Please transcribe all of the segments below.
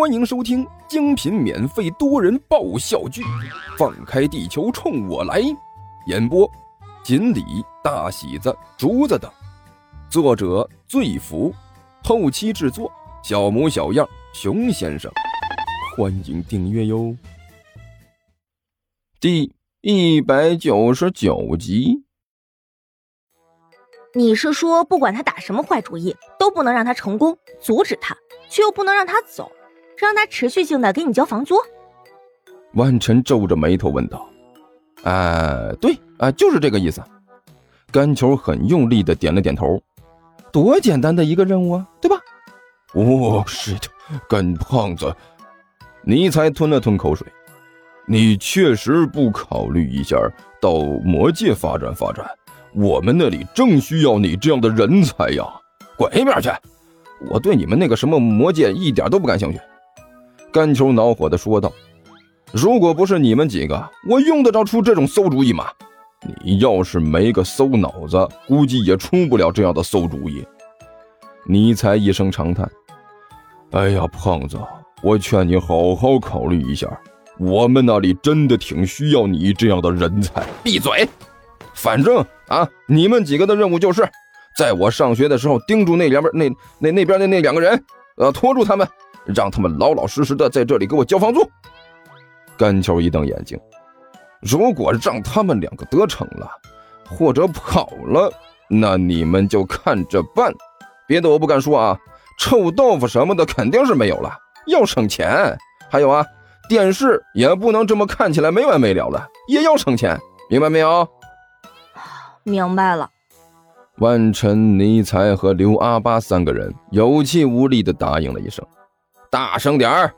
欢迎收听精品免费多人爆笑剧《放开地球冲我来》，演播：锦鲤、大喜子、竹子等，作者：醉福，后期制作：小模小样、熊先生。欢迎订阅哟。第一百九十九集。你是说，不管他打什么坏主意，都不能让他成功，阻止他，却又不能让他走？让他持续性的给你交房租。万晨皱着眉头问道：“哎，对啊，就是这个意思。”甘球很用力的点了点头。多简单的一个任务啊，对吧？哦，是的，甘胖子，尼才吞了吞口水。你确实不考虑一下到魔界发展发展？我们那里正需要你这样的人才呀！滚一边去！我对你们那个什么魔界一点都不感兴趣。甘球恼火地说道：“如果不是你们几个，我用得着出这种馊主意吗？你要是没个馊脑子，估计也出不了这样的馊主意。”尼才一声长叹：“哎呀，胖子，我劝你好好考虑一下，我们那里真的挺需要你这样的人才。”闭嘴！反正啊，你们几个的任务就是，在我上学的时候盯住那两边那那那边的那两个人，呃，拖住他们。让他们老老实实的在这里给我交房租。甘球一瞪眼睛，如果让他们两个得逞了，或者跑了，那你们就看着办。别的我不敢说啊，臭豆腐什么的肯定是没有了。要省钱，还有啊，电视也不能这么看起来没完没了了，也要省钱，明白没有？明白了。万晨、尼才和刘阿巴三个人有气无力的答应了一声。大声点儿！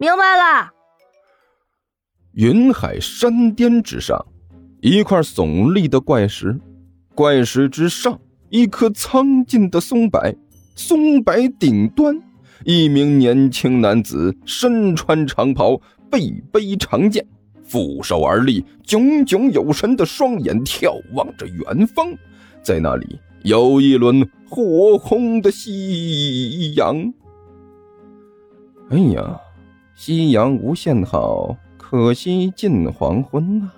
明白了。云海山巅之上，一块耸立的怪石，怪石之上，一棵苍劲的松柏，松柏顶端，一名年轻男子身穿长袍，背背长剑，负手而立，炯炯有神的双眼眺望着远方，在那里有一轮火红的夕阳。哎呀，夕阳无限好，可惜近黄昏呐。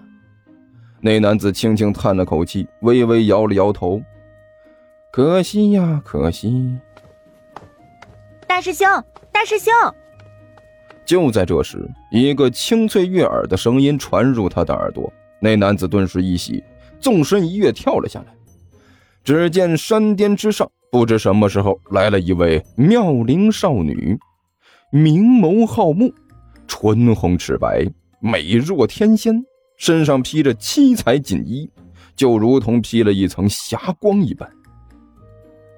那男子轻轻叹了口气，微微摇了摇头。可惜呀，可惜。大师兄，大师兄！就在这时，一个清脆悦耳的声音传入他的耳朵。那男子顿时一喜，纵身一跃，跳了下来。只见山巅之上，不知什么时候来了一位妙龄少女。明眸皓目，唇红齿白，美若天仙，身上披着七彩锦衣，就如同披了一层霞光一般。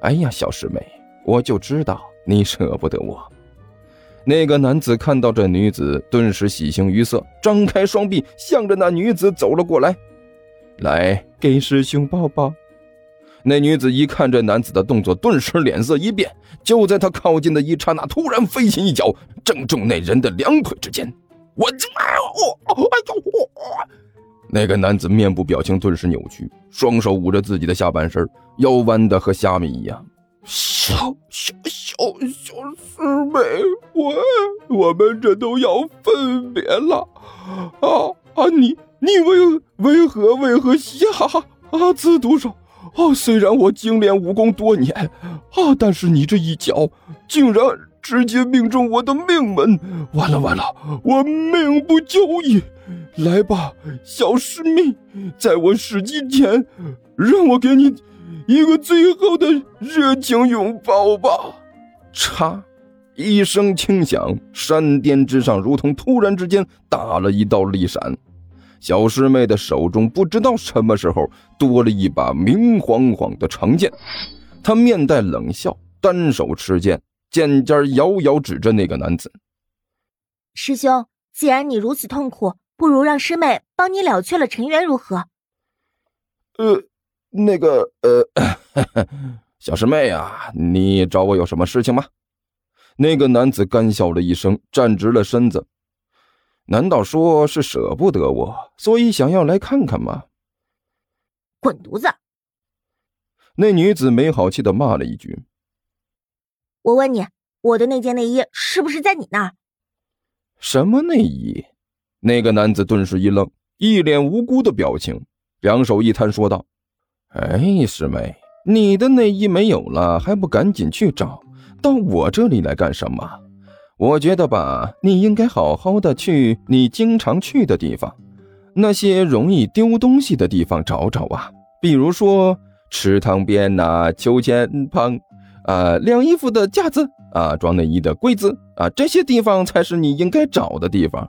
哎呀，小师妹，我就知道你舍不得我。那个男子看到这女子，顿时喜形于色，张开双臂，向着那女子走了过来。来，给师兄抱抱。那女子一看这男子的动作，顿时脸色一变。就在他靠近的一刹那，突然飞起一脚，正中那人的两腿之间。我，哎呦，哎呦！那个男子面部表情顿时扭曲，双手捂着自己的下半身，腰弯的和虾米一样。小小小小师妹，我我们这都要分别了啊啊！你你为为何为何下啊此毒手？哦，虽然我精炼武功多年，啊，但是你这一脚竟然直接命中我的命门，完了完了，我命不久矣！来吧，小师妹，在我死之前，让我给你一个最后的热情拥抱吧！嚓，一声轻响，山巅之上如同突然之间打了一道利闪。小师妹的手中不知道什么时候多了一把明晃晃的长剑，她面带冷笑，单手持剑，剑尖遥遥指着那个男子。师兄，既然你如此痛苦，不如让师妹帮你了却了尘缘，如何？呃，那个，呃，小师妹啊，你找我有什么事情吗？那个男子干笑了一声，站直了身子。难道说是舍不得我，所以想要来看看吗？滚犊子！那女子没好气的骂了一句。我问你，我的那件内衣是不是在你那儿？什么内衣？那个男子顿时一愣，一脸无辜的表情，两手一摊，说道：“哎，师妹，你的内衣没有了，还不赶紧去找？到我这里来干什么？我觉得吧，你应该好好的去你经常去的地方，那些容易丢东西的地方找找啊，比如说池塘边呐、秋千旁，啊，晾衣服的架子啊，装内衣的柜子啊，这些地方才是你应该找的地方。”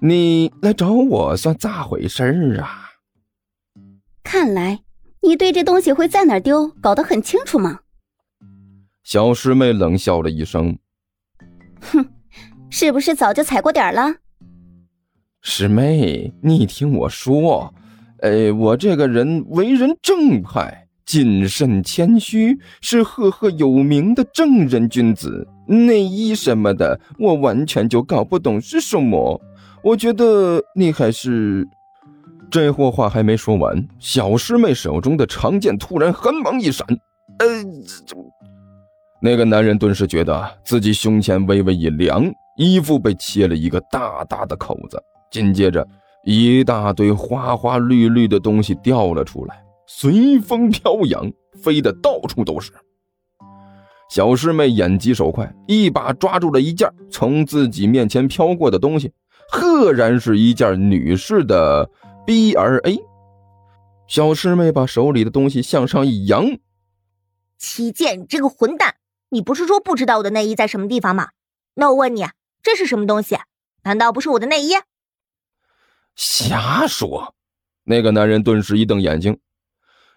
你来找我算咋回事儿啊？看来你对这东西会在哪丢搞得很清楚嘛。小师妹冷笑了一声：“哼，是不是早就踩过点了？”师妹，你听我说，哎，我这个人为人正派、谨慎、谦虚，是赫赫有名的正人君子。内衣什么的，我完全就搞不懂是什么。我觉得你还是……这货话还没说完，小师妹手中的长剑突然寒芒一闪，呃，那个男人顿时觉得自己胸前微微一凉，衣服被切了一个大大的口子。紧接着，一大堆花花绿绿的东西掉了出来，随风飘扬，飞得到处都是。小师妹眼疾手快，一把抓住了一件从自己面前飘过的东西。赫然是一件女士的 B R A。小师妹把手里的东西向上一扬：“齐剑，你这个混蛋，你不是说不知道我的内衣在什么地方吗？那我问你，这是什么东西？难道不是我的内衣？”瞎说！那个男人顿时一瞪眼睛：“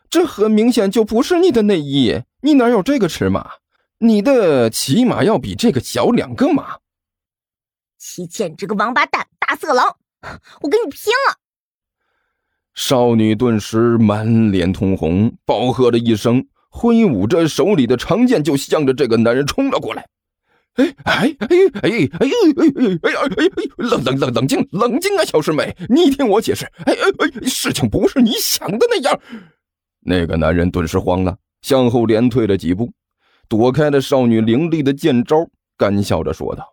这很明显就不是你的内衣，你哪有这个尺码？你的起码要比这个小两个码。”齐剑，这个王八蛋，大色狼，我跟你拼了！少女顿时满脸通红，暴喝了一声，挥舞着手里的长剑，就向着这个男人冲了过来。哎哎哎哎哎哎哎哎哎哎哎！冷冷冷冷静冷静啊，小师妹，你听我解释。哎哎哎，事情不是你想的那样。那个男人顿时慌了，向后连退了几步，躲开了少女凌厉的剑招，干笑着说道。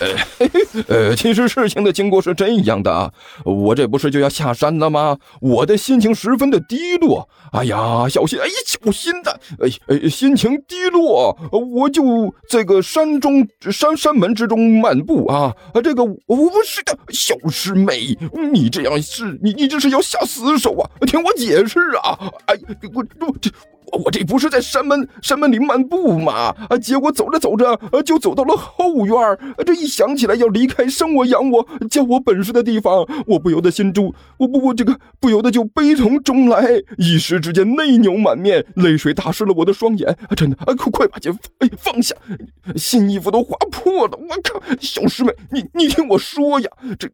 呃，嘿嘿呃，其实事情的经过是这样的，我这不是就要下山了吗？我的心情十分的低落。哎呀，小心，哎，小心的，哎哎，心情低落，我就这个山中山山门之中漫步啊。这个我不是的，小师妹，你这样是，你你这是要下死手啊？听我解释啊！哎，我我这。我这不是在山门山门里漫步吗？啊，结果走着走着，呃，就走到了后院这一想起来要离开生我养我教我本事的地方，我不由得心中，我不我这个不由得就悲从中来，一时之间泪流满面，泪水打湿了我的双眼。真的，啊，快快把剑哎放下，新衣服都划破了。我靠，小师妹，你你听我说呀，这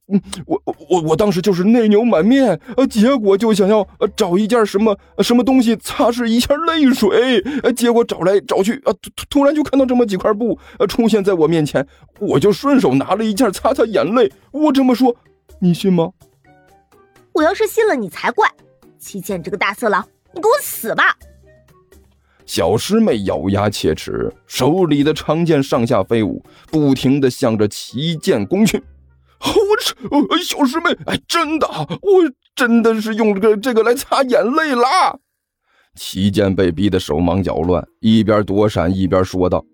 我我我当时就是泪流满面，呃，结果就想要找一件什么什么东西擦拭一下泪。泪水，结果找来找去啊，突突然就看到这么几块布，呃，出现在我面前，我就顺手拿了一件擦擦眼泪。我这么说，你信吗？我要是信了，你才怪！七剑这个大色狼，你给我死吧！小师妹咬牙切齿，手里的长剑上下飞舞，不停的向着齐剑攻去。我这小师妹，哎，真的，我真的是用这个这个来擦眼泪了。齐剑被逼得手忙脚乱，一边躲闪一边说道：“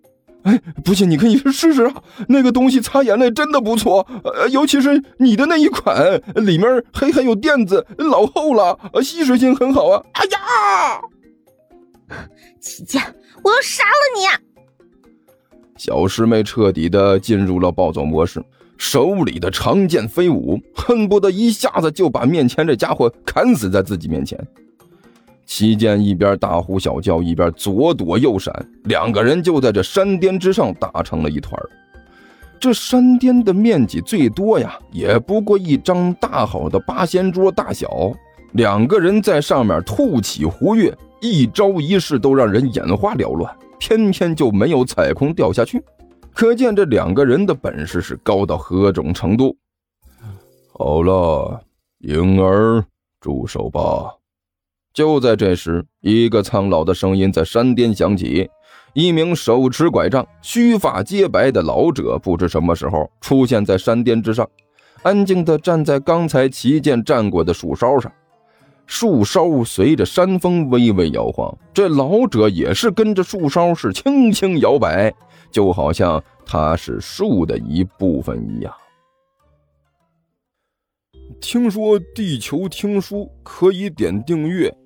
哎，不信你可以试试啊，那个东西擦眼泪真的不错，呃，尤其是你的那一款，里面还还有垫子，老厚了，吸水性很好啊。”哎呀！齐剑，我要杀了你！小师妹彻底的进入了暴走模式，手里的长剑飞舞，恨不得一下子就把面前这家伙砍死在自己面前。齐剑一边大呼小叫，一边左躲右闪，两个人就在这山巅之上打成了一团这山巅的面积最多呀，也不过一张大好的八仙桌大小。两个人在上面兔起胡跃，一招一式都让人眼花缭乱，偏偏就没有踩空掉下去。可见这两个人的本事是高到何种程度。好了，婴儿，住手吧。就在这时，一个苍老的声音在山巅响起，一名手持拐杖、须发皆白的老者，不知什么时候出现在山巅之上，安静地站在刚才旗舰站过的树梢上。树梢随着山风微微摇晃，这老者也是跟着树梢是轻轻摇摆，就好像他是树的一部分一样。听说地球听书可以点订阅，